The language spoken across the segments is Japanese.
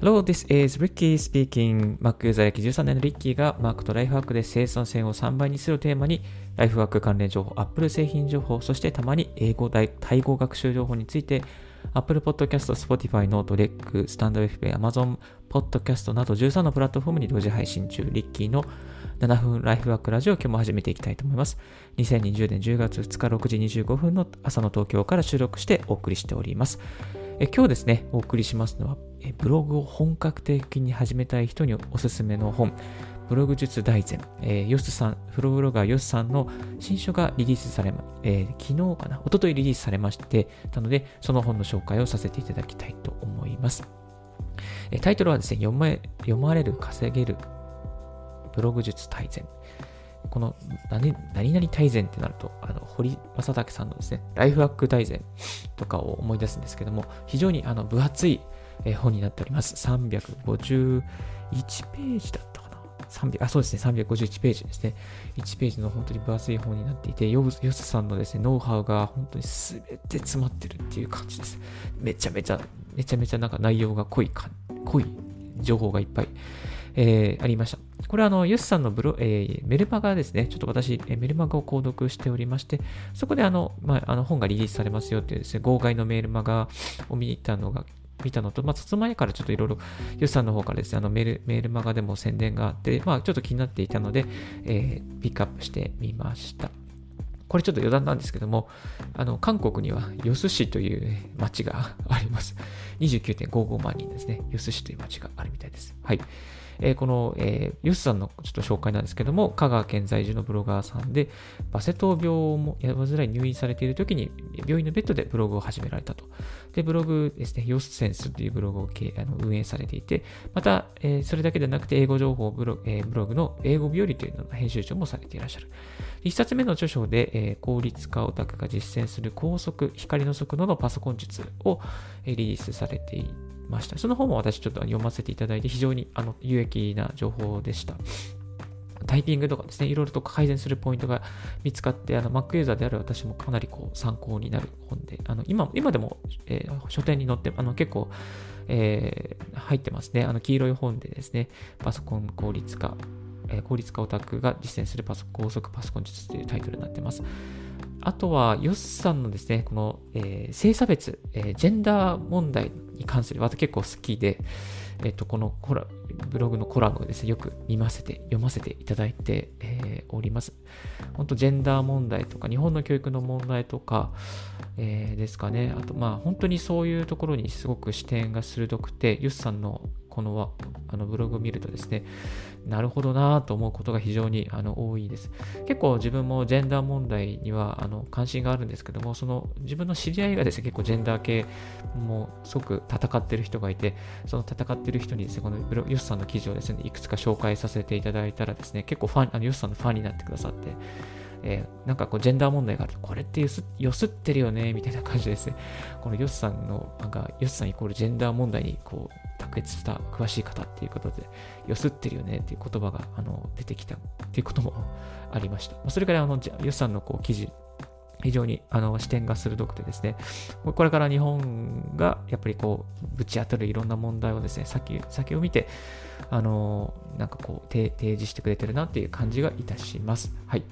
Hello, this is Ricky speaking. Mac ユーザー歴13年のリッキーが Mac とライフワークで生産性を3倍にするテーマにライフワーク関連情報、Apple 製品情報、そしてたまに英語タイ語学習情報について Apple Podcast、Spotify、Note、REC、StandFM、Amazon Podcast など13のプラットフォームに同時配信中、リッキーの7分ライフワークラジオを今日も始めていきたいと思います。2020年10月2日6時25分の朝の東京から収録してお送りしております。え今日ですね、お送りしますのはえ、ブログを本格的に始めたい人におすすめの本、ブログ術大全、えー、ヨスさん、フロブロガーヨスさんの新書がリリースされま、えー、昨日かな、一昨日リリースされまして、なので、その本の紹介をさせていただきたいと思います。え、タイトルはですね、読ま読まれる、稼げる、ブログ術大全。この何何々大全ってなると、あの堀正武さんのですね、ライフワーク大全とかを思い出すんですけども、非常にあの分厚い本になっております。351ページだったかな？300あ、そうですね、351ページですね。1ページの本当に分厚い本になっていて、ヨスさんのですね、ノウハウが本当に全て詰まってるっていう感じです。めちゃめちゃ、めちゃめちゃなんか内容が濃い、濃い情報がいっぱい。えー、ありました。これはあの、ヨスさんのブロ、えー、メルマガですね。ちょっと私、えー、メルマガを購読しておりまして、そこであの、まあ、あの本がリリースされますよっていうですね、号外のメールマガを見に行ったのが、見たのと、まあ、その前からちょっといろいろ、ヨスさんの方からですね、あのメール、メールマガでも宣伝があって、まあ、ちょっと気になっていたので、えー、ピックアップしてみました。これちょっと余談なんですけども、あの、韓国にはヨス市という町があります。29.55万人ですね。ヨス市という町があるみたいです。はい。えー、この、えー、ユスさんのちょっと紹介なんですけども、香川県在住のブロガーさんで、バセトウ病もやばずらい入院されている時に、病院のベッドでブログを始められたと。で、ブログですね、ヨスセンスというブログをあの運営されていて、また、えー、それだけでなくて、英語情報ブロ,、えー、ブログの英語日和というのの編集長もされていらっしゃる。一冊目の著書で、えー、効率化オタクが実践する高速、光の速度のパソコン術を、え、リリースされていてました。その本も私ちょっと読ませていただいて非常にあの有益な情報でした。タイピングとかですね、いろいろと改善するポイントが見つかって、あの Mac ユーザーである私もかなりこう参考になる本で、あの今今でも、えー、書店に載って、あの結構、えー、入ってますね。あの黄色い本でですね、パソコン効率化、え、効率化オタクが実践するパソ高速パソコン術というタイトルになってます。あとは、ヨスさんのですね、この、えー、性差別、えー、ジェンダー問題に関する、私結構好きで、えっ、ー、と、このコラブログのコラムをですね、よく見ませて、読ませていただいて、えー、おります。本当、ジェンダー問題とか、日本の教育の問題とか、えー、ですかね。あと、まあ、本当にそういうところにすごく視点が鋭くて、ヨスさんのこのあのブログを見るとですね、なるほどなと思うことが非常にあの多いです。結構自分もジェンダー問題にはあの関心があるんですけども、その自分の知り合いがですね、結構ジェンダー系もすごく戦ってる人がいて、その戦ってる人にですね、このヨスさんの記事をですね、いくつか紹介させていただいたらですね、結構ファン、あのヨスさんのファンになってくださって、えー、なんかこうジェンダー問題があると、これってよすってるよね、みたいな感じですね。このヨスさんの、なんか、ヨスさんイコールジェンダー問題にこう卓越した詳しい方っていうことで、よすってるよねっていう言葉があの出てきたっていうこともありました。それからあの、よさんのこう記事、非常にあの視点が鋭くてですね、これから日本がやっぱりこう、ぶち当たるいろんな問題をですね、先先を見て、あの、なんかこう、提示してくれてるなっていう感じがいたします。はい。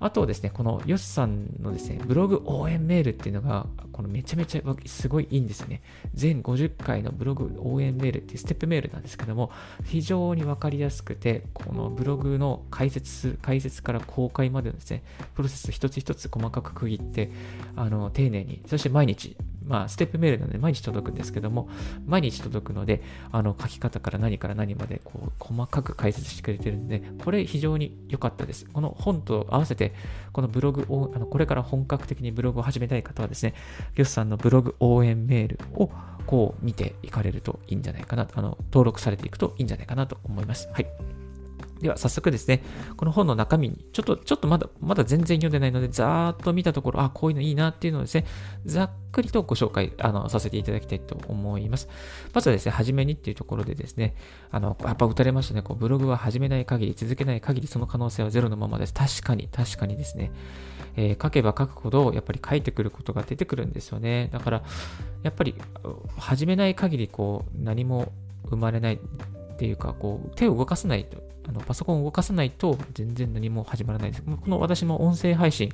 あとですね、このヨシさんのですね、ブログ応援メールっていうのが、このめちゃめちゃすごいいいんですよね。全50回のブログ応援メールっていうステップメールなんですけども、非常にわかりやすくて、このブログの解説、解説から公開までのですね、プロセス一つ一つ細かく区切って、あの、丁寧に、そして毎日まあ、ステップメールなので毎日届くんですけども、毎日届くので、あの、書き方から何から何まで、こう、細かく解説してくれてるんで、これ非常に良かったです。この本と合わせて、このブログを、あの、これから本格的にブログを始めたい方はですね、ギョスさんのブログ応援メールを、こう、見ていかれるといいんじゃないかな、あの、登録されていくといいんじゃないかなと思います。はい。では早速ですね、この本の中身に、ちょっと、ちょっとまだ、まだ全然読んでないので、ざーっと見たところ、あ、こういうのいいなっていうのをですね、ざっくりとご紹介、あの、させていただきたいと思います。まずはですね、はじめにっていうところでですね、あの、やっぱ打たれましたね、こう、ブログは始めない限り、続けない限り、その可能性はゼロのままです。確かに、確かにですね。えー、書けば書くほど、やっぱり書いてくることが出てくるんですよね。だから、やっぱり、始めない限り、こう、何も生まれないっていうか、こう、手を動かさないと、あのパソコンを動かさないと全然何も始まらないです。この私も音声配信、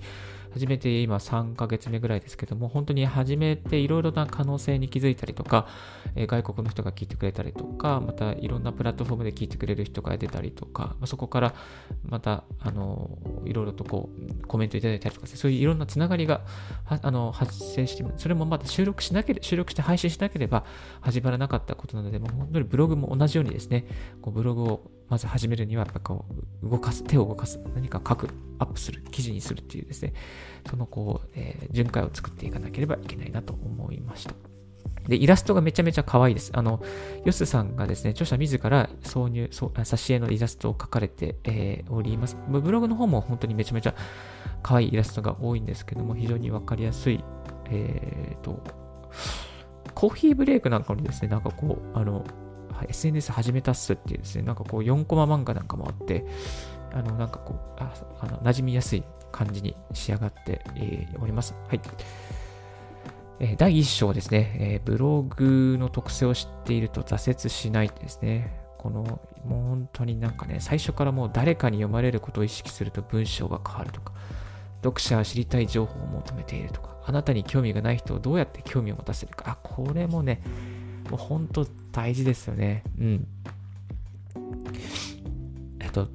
始めて今3ヶ月目ぐらいですけども、本当に始めていろいろな可能性に気づいたりとか、え、外国の人が聞いてくれたりとか、またいろんなプラットフォームで聞いてくれる人が出たりとか、ま、そこからまた、あの、いろいろとこう、コメントいただいたりとか、そういういろんなつながりがあの発生して、それもまた収録しなければ、収録して配信しなければ始まらなかったことなので、もう本当にブログも同じようにですね、こうブログをまず始めるには、やっぱこう、動かす、手を動かす、何か書く、アップする、記事にするっていうですね、そのこう、えー、巡回を作っていかなければいけないなと思いました。で、イラストがめちゃめちゃ可愛いです。あの、ヨスさんがですね、著者自ら挿入、挿絵のイラストを描かれて、えー、おります。ブログの方も本当にめちゃめちゃ可愛いイラストが多いんですけども、非常にわかりやすい、えーと、コーヒーブレイクなんかにですね、なんかこう、あの、SNS 始めたっすっていうですね、なんかこう4コマ漫画なんかもあって、あの、なんかこう、ああの馴染みやすい感じに仕上がって、えー、おります。はい。え、第1章ですね、え、ブログの特性を知っていると挫折しないですね。この、もう本当になんかね、最初からもう誰かに読まれることを意識すると文章が変わるとか、読者は知りたい情報を求めているとか、あなたに興味がない人をどうやって興味を持たせるか、あ、これもね、もう本当大事ですよね。うん。えっと、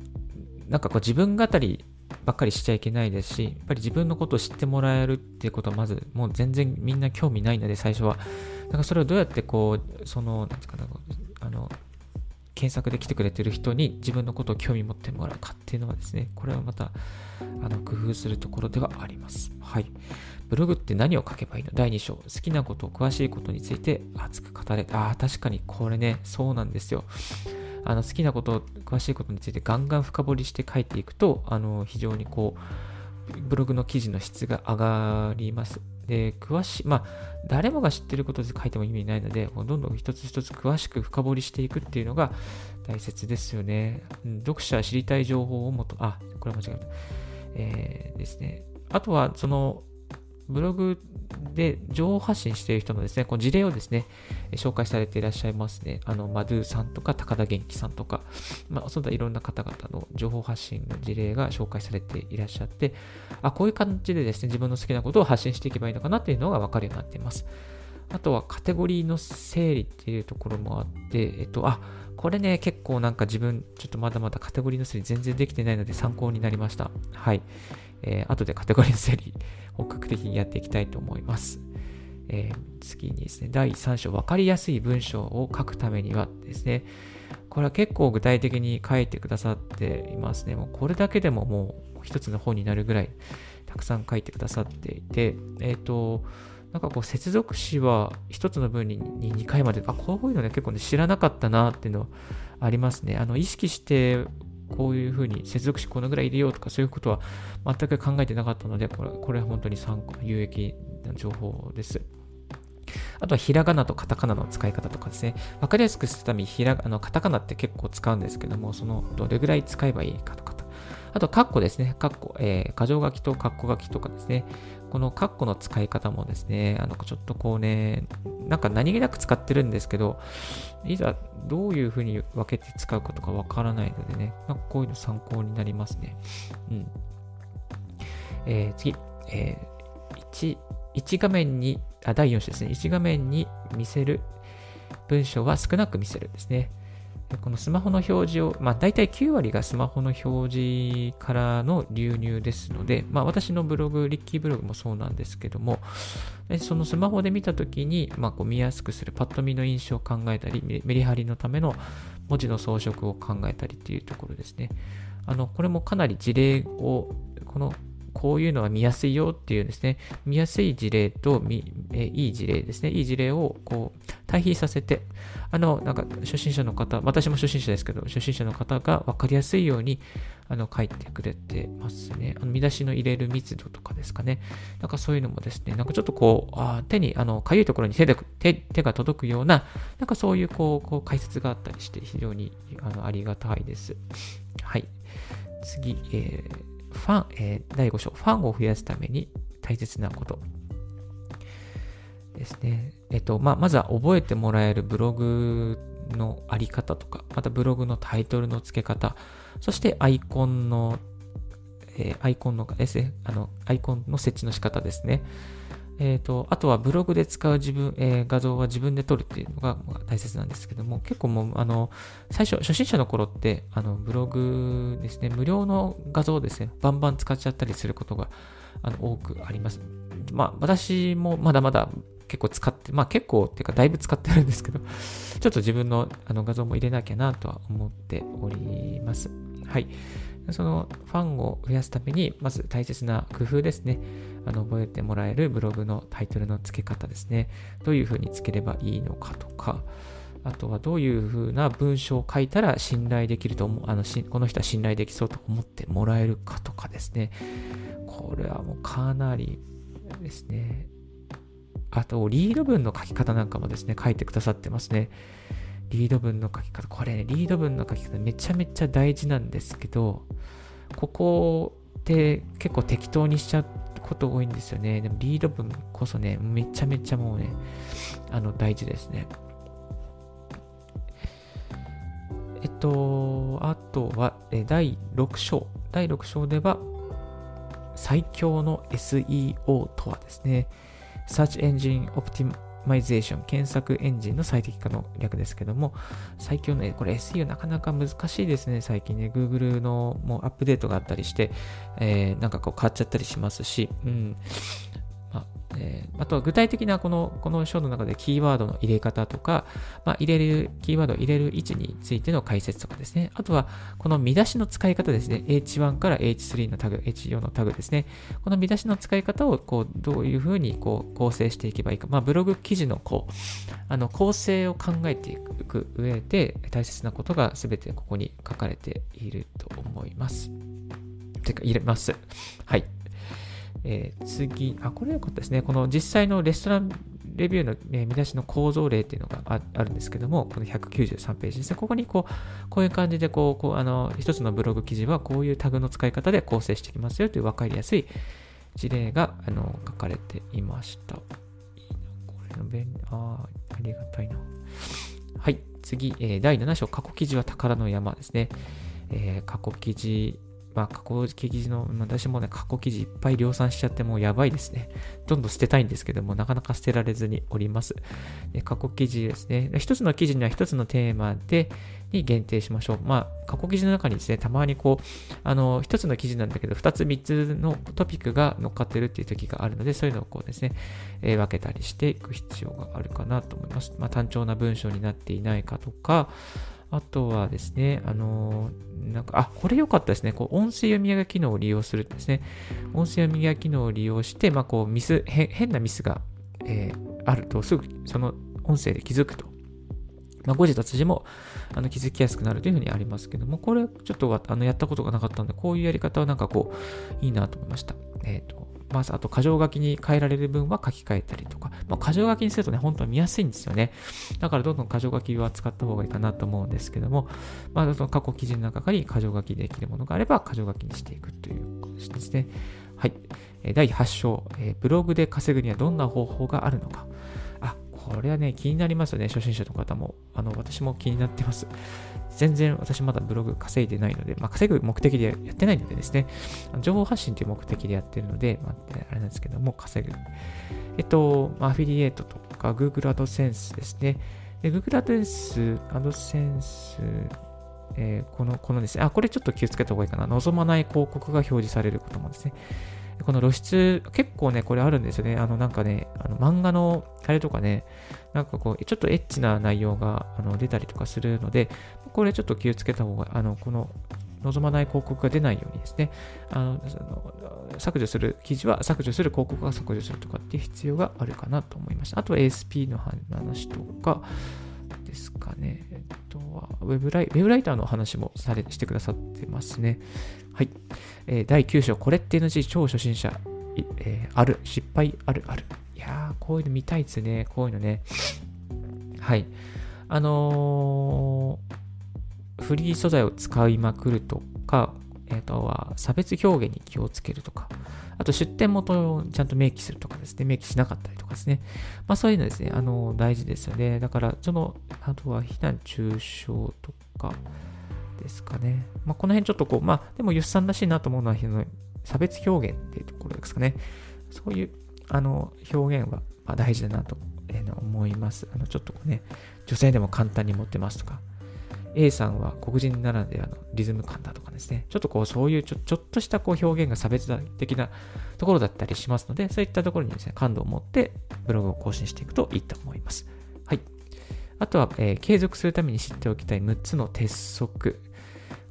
なんかこう自分語りばっかりしちゃいけないですし、やっぱり自分のことを知ってもらえるっていうことはまず、もう全然みんな興味ないので、最初は。だからそれをどうやってこう、その、なんていうかな、あの、検索で来てくれてる人に自分のことを興味持ってもらうかっていうのはですね、これはまた、あの、工夫するところではあります。はい。ブログって何を書けばいいの？第2章。好きなこと、詳しいことについて熱く語れ。ああ、確かにこれね、そうなんですよ。あの好きなこと、詳しいことについてガンガン深掘りして書いていくと、あの非常にこう、ブログの記事の質が上がります。で、詳しい、まあ、誰もが知ってることで書いても意味ないので、どんどん一つ一つ詳しく深掘りしていくっていうのが大切ですよね。読者は知りたい情報をもと、あ、これは間違えた。えー、ですね。あとは、その、ブログで情報発信している人のですね、この事例をですね、紹介されていらっしゃいますね。あの、マドゥさんとか高田元気さんとか、まあ、そんないろんな方々の情報発信の事例が紹介されていらっしゃって、あ、こういう感じでですね、自分の好きなことを発信していけばいいのかなっていうのがわかるようになっています。あとはカテゴリーの整理っていうところもあって、えっと、あ、これね、結構なんか自分、ちょっとまだまだカテゴリーの整理全然できてないので参考になりました。はい。えー、後でカテゴリーの整理、本格的にやっていきたいと思います。えー、次にですね、第3章、わかりやすい文章を書くためにはですね、これは結構具体的に書いてくださっていますね。もうこれだけでももう一つの本になるぐらいたくさん書いてくださっていて、えっ、ー、と、なんかこう接続詞は一つの文に2回まで、あ、こういうのね結構ね知らなかったなっていうのありますね。あの、意識してこういうふうに接続詞このぐらい入れようとかそういうことは全く考えてなかったので、これこれは本当に参考、有益な情報です。あとはひらがなとカタカナの使い方とかですね。わかりやすくするためにひらあのカタカナって結構使うんですけども、そのどれぐらい使えばいいかとかと。あと、カッコですね。カッコ、えー、箇条書きとカッコ書きとかですね。このカッコの使い方もですね、あの、ちょっとこうね、なんか何気なく使ってるんですけど、いざどういうふうに分けて使うかとかわからないのでね、なんかこういうの参考になりますね。うん。えー、次、えー、1、1画面に、あ、第4章ですね。1画面に見せる文章は少なく見せるですね。このスマホの表示を、まあ大体9割がスマホの表示からの流入ですので、まあ私のブログ、リッキーブログもそうなんですけども、そのスマホで見たときに、まあこう見やすくするパッと見の印象を考えたり、メリハリのための文字の装飾を考えたりっていうところですね。あの、これもかなり事例を、このこういうのは見やすいよっていうですね、見やすい事例とえいい事例ですね、いい事例をこう対比させて、あの、なんか初心者の方、私も初心者ですけど、初心者の方が分かりやすいようにあの書いてくれてますね。あの見出しの入れる密度とかですかね。なんかそういうのもですね、なんかちょっとこう、あ手に、あの、かゆいところに手で手手が届くような、なんかそういうこう、こう解説があったりして、非常にあのありがたいです。はい。次、えーファン、えー、第5章、ファンを増やすために大切なことですね。えっと、まあ、まずは覚えてもらえるブログのあり方とか、またブログのタイトルの付け方、そしてアイコンの、えー、アイコンの、S、あの、アイコンの設置の仕方ですね。えっ、ー、と、あとはブログで使う自分、えー、画像は自分で撮るっていうのが大切なんですけども、結構もう、あの、最初、初心者の頃って、あの、ブログですね、無料の画像をですね、バンバン使っちゃったりすることが、あの、多くあります。まあ、私もまだまだ結構使って、まあ結構っていうかだいぶ使ってるんですけど、ちょっと自分のあの画像も入れなきゃなとは思っております。はい。そのファンを増やすために、まず大切な工夫ですね。あの覚えてもらえるブログのタイトルの付け方ですね。どういうふうに付ければいいのかとか、あとはどういうふうな文章を書いたら信頼できると思う、あのこの人は信頼できそうと思ってもらえるかとかですね。これはもうかなりですね。あと、リード文の書き方なんかもですね、書いてくださってますね。リード文の書き方。これね、リード文の書き方めちゃめちゃ大事なんですけど、ここって結構適当にしちゃうこと多いんですよね。でもリード文こそね、めちゃめちゃもうね、あの、大事ですね。えっと、あとは、え第6章。第6章では、最強の SEO とはですね、Search Engine マイゼーション検索エンジンの最適化の略ですけども、最強の、これ SEO なかなか難しいですね、最近ね。Google のもうアップデートがあったりして、えー、なんかこう変わっちゃったりしますし、うん。えー、あとは具体的なこの、この章の中でキーワードの入れ方とか、まあ、入れる、キーワードを入れる位置についての解説とかですね。あとは、この見出しの使い方ですね。H1 から H3 のタグ、H4 のタグですね。この見出しの使い方を、こう、どういうふうに、こう、構成していけばいいか。まあ、ブログ記事の、こう、あの、構成を考えていく上で、大切なことが全てここに書かれていると思います。てか、入れます。はい。えー、次、あ、これ良かったですね。この実際のレストランレビューの、ね、見出しの構造例っていうのがあるんですけども、この193ページですね。ここにこう、こういう感じでこう、こうあの、一つのブログ記事はこういうタグの使い方で構成してきますよという分かりやすい事例があの書かれていました。いいな、これの便利、ああ、ありがたいな。はい、次、えー、第7章、過去記事は宝の山ですね。えー、過去記事まあ、過去記事の、私もね、過去記事いっぱい量産しちゃってもうやばいですね。どんどん捨てたいんですけども、なかなか捨てられずにおります。で過去記事ですね。一つの記事には一つのテーマで、に限定しましょう。まあ、過去記事の中にですね、たまにこう、あの、一つの記事なんだけど、二つ三つのトピックが乗っかってるっていう時があるので、そういうのをこうですね、えー、分けたりしていく必要があるかなと思います。まあ、単調な文章になっていないかとか、あとはですね、あのー、なんか、あ、これ良かったですね。こう、音声読み上げ機能を利用するんですね。音声読み上げ機能を利用して、まあ、こう、ミス、変なミスが、えー、あると、すぐ、その音声で気づくと。まあ、後日私もあの気づきやすくなるというふうにありますけども、これちょっとあのやったことがなかったので、こういうやり方はなんかこう、いいなと思いました。えっ、ー、と、ます、あと、箇条書きに変えられる分は書き換えたりとか、まあ、箇条書きにするとね、本当は見やすいんですよね。だから、どんどん箇条書きは使った方がいいかなと思うんですけども、まあ、その過去記事の中に箇条書きできるものがあれば、箇条書きにしていくということですね。はい。第8章、ブログで稼ぐにはどんな方法があるのか。これはね、気になりますよね、初心者の方も。あの、私も気になってます。全然私まだブログ稼いでないので、まあ、稼ぐ目的でやってないのでですね、情報発信という目的でやってるので、まあ、あれなんですけども、稼ぐ。えっと、アフィリエイトとか Google AdSense ですね。で Google AdSense、AdSense、えー、この、このですね、あ、これちょっと気をつけた方がいいかな。望まない広告が表示されることもですね。この露出、結構ね、これあるんですよね。あの、なんかね、あの漫画の、あれとかね、なんかこう、ちょっとエッチな内容があの出たりとかするので、これちょっと気をつけた方が、あの、この、望まない広告が出ないようにですね、あの削除する記事は削除する広告は削除するとかっていう必要があるかなと思いました。あと ASP の話とかですかね。えっとはウェブライ、ウェブライターの話もされしてくださってますね。はい。えー、第9章、これって NG 超初心者、えー、ある、失敗あるある。いやー、こういうの見たいですね。こういうのね。はい。あのー、フリー素材を使いまくるとか、えー、とは差別表現に気をつけるとか、あと出店元をちゃんと明記するとかですね、明記しなかったりとかですね。まあそういうのですね、あの、大事ですよね。だから、その、あとは非難中傷とかですかね。まあこの辺ちょっとこう、まあでも、ゆっさんらしいなと思うのは、差別表現っていうところですかね。そういう、あの、表現は、ま、大事だなと思います。あの、ちょっとこうね、女性でも簡単に持ってますとか、A さんは黒人ならではのリズム感だとかですね、ちょっとこうそういうちょちょっとしたこう表現が差別的なところだったりしますので、そういったところにですね、感度を持ってブログを更新していくといいと思います。はい。あとは、えー、継続するために知っておきたい6つの鉄則。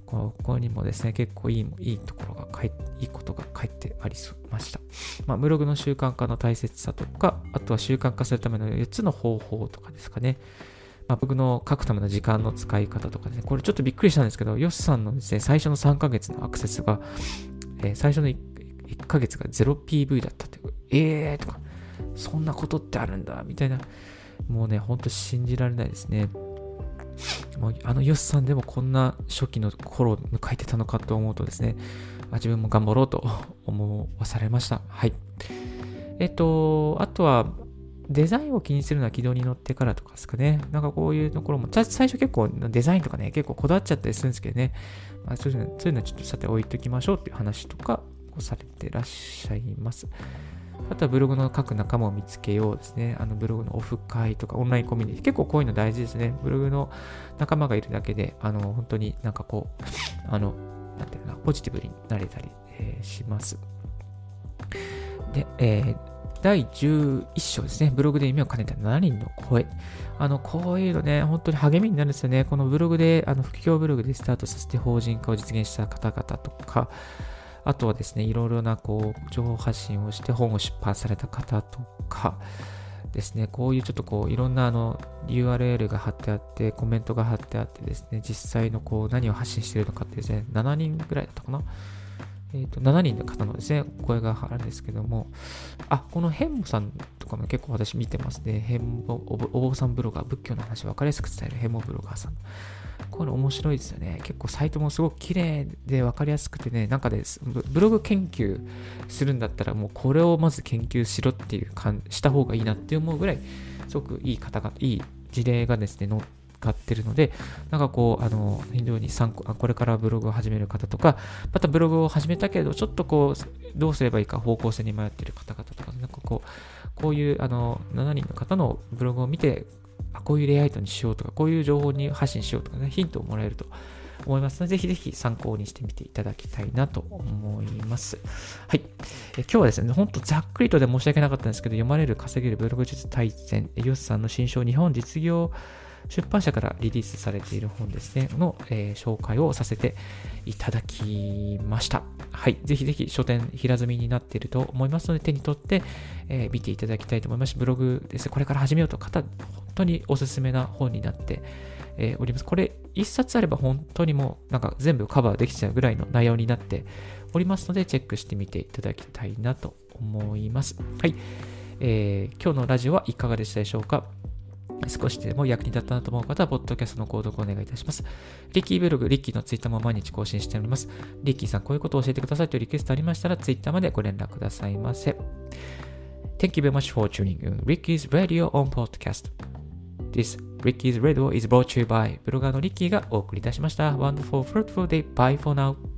ここにもですね、結構いいいいところが書いいいことが書いてありました。まあ、ブログの習慣化の大切さとか、あとは習慣化するための4つの方法とかですかね。まあ、僕の書くための時間の使い方とかですね、これちょっとびっくりしたんですけど、ヨスさんのですね、最初の3ヶ月のアクセスが、えー、最初の 1, 1ヶ月が 0PV だったって、えーとか、そんなことってあるんだ、みたいな、もうね、ほんと信じられないですね。もうあのヨスさんでもこんな初期の頃を迎えてたのかと思うとですね、まあ、自分も頑張ろうと思わされました。はい。えっと、あとは、デザインを気にするのは軌道に乗ってからとかですかね。なんかこういうところも、最初結構デザインとかね、結構こだわっちゃったりするんですけどね。まあ、そういうのそういうのはちょっとさて置いときましょうっていう話とかをされてらっしゃいます。あとはブログの各仲間を見つけようですね。あのブログのオフ会とかオンラインコミュニティ。結構こういうの大事ですね。ブログの仲間がいるだけで、あの、本当になんかこう、あの、なんていうかな、ポジティブになれたり、えー、します。で、えー、第11章ですね。ブログで夢を兼ねた7人の声。あの、こういうのね、本当に励みになるんですよね。このブログで、あの、副業ブログでスタートさせて法人化を実現した方々とか、あとはですね、いろいろな、こう、情報発信をして本を出版された方とか、ですね、こういうちょっとこう、いろんなあの、URL が貼ってあって、コメントが貼ってあってですね、実際のこう、何を発信しているのかってですね、7人ぐらいだったかな。え、ー、と、7人の方のですね、声があるんですけども、あ、このヘンモさんとかも結構私見てますね。ヘンモお坊さんブロガー、仏教の話を分かりやすく伝えるヘンモブロガーさん。これ面白いですよね。結構サイトもすごく綺麗で分かりやすくてね、なんかです、ブログ研究するんだったら、もうこれをまず研究しろっていう感した方がいいなって思うぐらい、すごくいい方が、いい事例がですね、載っ買ってるので、なんかこう、あの、非常に参考、これからブログを始める方とか、またブログを始めたけど、ちょっとこう、どうすればいいか方向性に迷っている方々とか、なんかこう、こういう、あの、7人の方のブログを見て、あ、こういうレイアウトにしようとか、こういう情報に発信しようとかね、ヒントをもらえると思いますので、ぜひぜひ参考にしてみていただきたいなと思います。はい。え今日はですね、ほんとざっくりとで申し訳なかったんですけど、読まれる稼げるブログ術大全、ヨスさんの新書、日本実業出版社からリリースされている本ですね、の、えー、紹介をさせていただきました。はい。ぜひぜひ書店平積みになっていると思いますので、手に取って、えー、見ていただきたいと思いますし、ブログですね、これから始めようと方、本当におすすめな本になって、え、おります。これ、一冊あれば本当にもう、なんか全部カバーできちゃうぐらいの内容になっておりますので、チェックしてみていただきたいなと思います。はい。えー、今日のラジオはいかがでしたでしょうか？少しでも役に立ったなと思う方は、ポッドキャストの購読をお願いいたします。リッキーブログ、リッキーのツイッターも毎日更新しております。リッキーさん、こういうことを教えてくださいというリクエストありましたら、ツイッターまでご連絡くださいませ。Thank you very much for tuning in Ricky's Radio on Podcast. This Ricky's Radio is brought to you by ブロガーのリッキーがお送りいたしました。Wonderful, fruitful day. Bye for now.